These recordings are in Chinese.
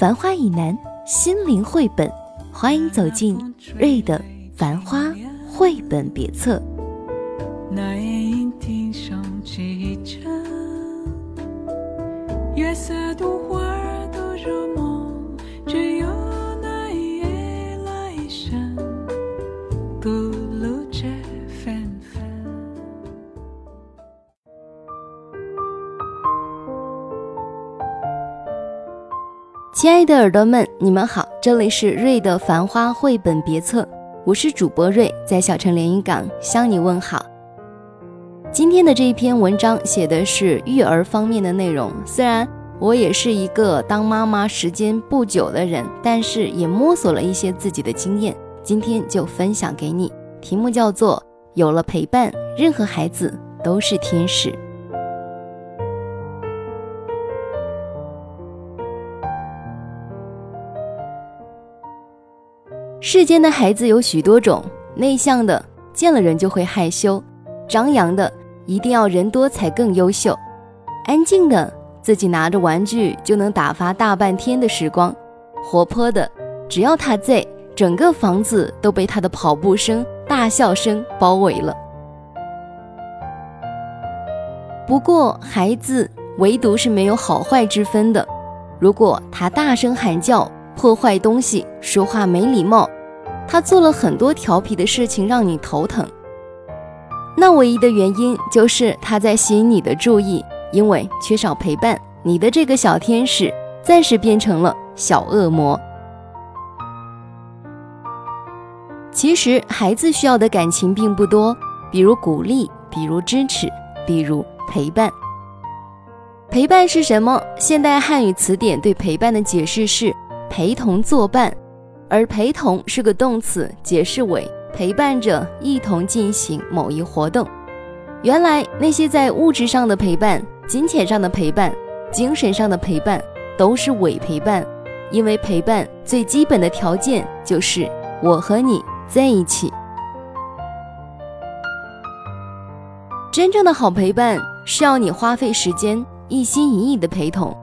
繁花以南，心灵绘本，欢迎走进瑞的繁花绘本别册。那夜莺啼声几声，月色独花儿都入梦，亲爱的耳朵们，你们好，这里是瑞的繁花绘本别册，我是主播瑞，在小城连云港向你问好。今天的这一篇文章写的是育儿方面的内容，虽然我也是一个当妈妈时间不久的人，但是也摸索了一些自己的经验，今天就分享给你。题目叫做“有了陪伴，任何孩子都是天使”。世间的孩子有许多种，内向的见了人就会害羞，张扬的一定要人多才更优秀，安静的自己拿着玩具就能打发大半天的时光，活泼的只要他在，整个房子都被他的跑步声、大笑声包围了。不过孩子唯独是没有好坏之分的，如果他大声喊叫。破坏东西，说话没礼貌，他做了很多调皮的事情让你头疼。那唯一的原因就是他在吸引你的注意，因为缺少陪伴，你的这个小天使暂时变成了小恶魔。其实孩子需要的感情并不多，比如鼓励，比如支持，比如陪伴。陪伴是什么？现代汉语词典对陪伴的解释是。陪同作伴，而陪同是个动词，解释为陪伴着一同进行某一活动。原来那些在物质上的陪伴、金钱上的陪伴、精神上的陪伴，都是伪陪伴，因为陪伴最基本的条件就是我和你在一起。真正的好陪伴是要你花费时间，一心一意的陪同，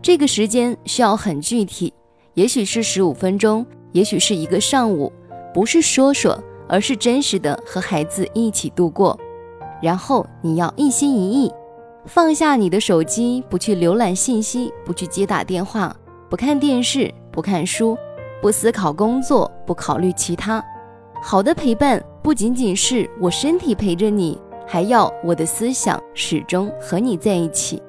这个时间需要很具体。也许是十五分钟，也许是一个上午，不是说说，而是真实的和孩子一起度过。然后你要一心一意，放下你的手机，不去浏览信息，不去接打电话，不看电视，不看书，不思考工作，不考虑其他。好的陪伴不仅仅是我身体陪着你，还要我的思想始终和你在一起。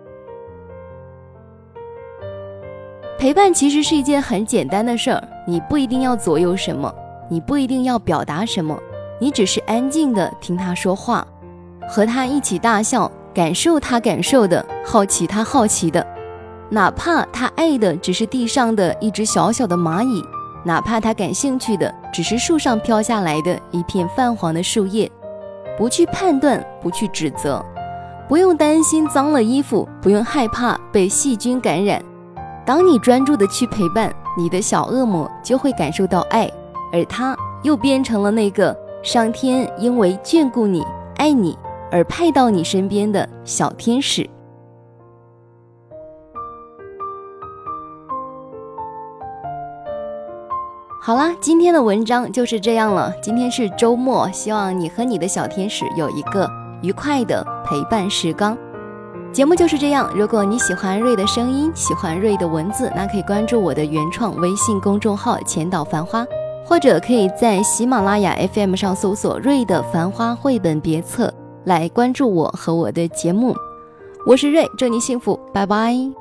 陪伴其实是一件很简单的事儿，你不一定要左右什么，你不一定要表达什么，你只是安静的听他说话，和他一起大笑，感受他感受的，好奇他好奇的，哪怕他爱的只是地上的一只小小的蚂蚁，哪怕他感兴趣的只是树上飘下来的一片泛黄的树叶，不去判断，不去指责，不用担心脏了衣服，不用害怕被细菌感染。当你专注的去陪伴你的小恶魔，就会感受到爱，而他又变成了那个上天因为眷顾你、爱你而派到你身边的小天使。好啦，今天的文章就是这样了。今天是周末，希望你和你的小天使有一个愉快的陪伴时光。节目就是这样。如果你喜欢瑞的声音，喜欢瑞的文字，那可以关注我的原创微信公众号“浅岛繁花”，或者可以在喜马拉雅 FM 上搜索“瑞的繁花绘本别册”来关注我和我的节目。我是瑞，祝你幸福，拜拜。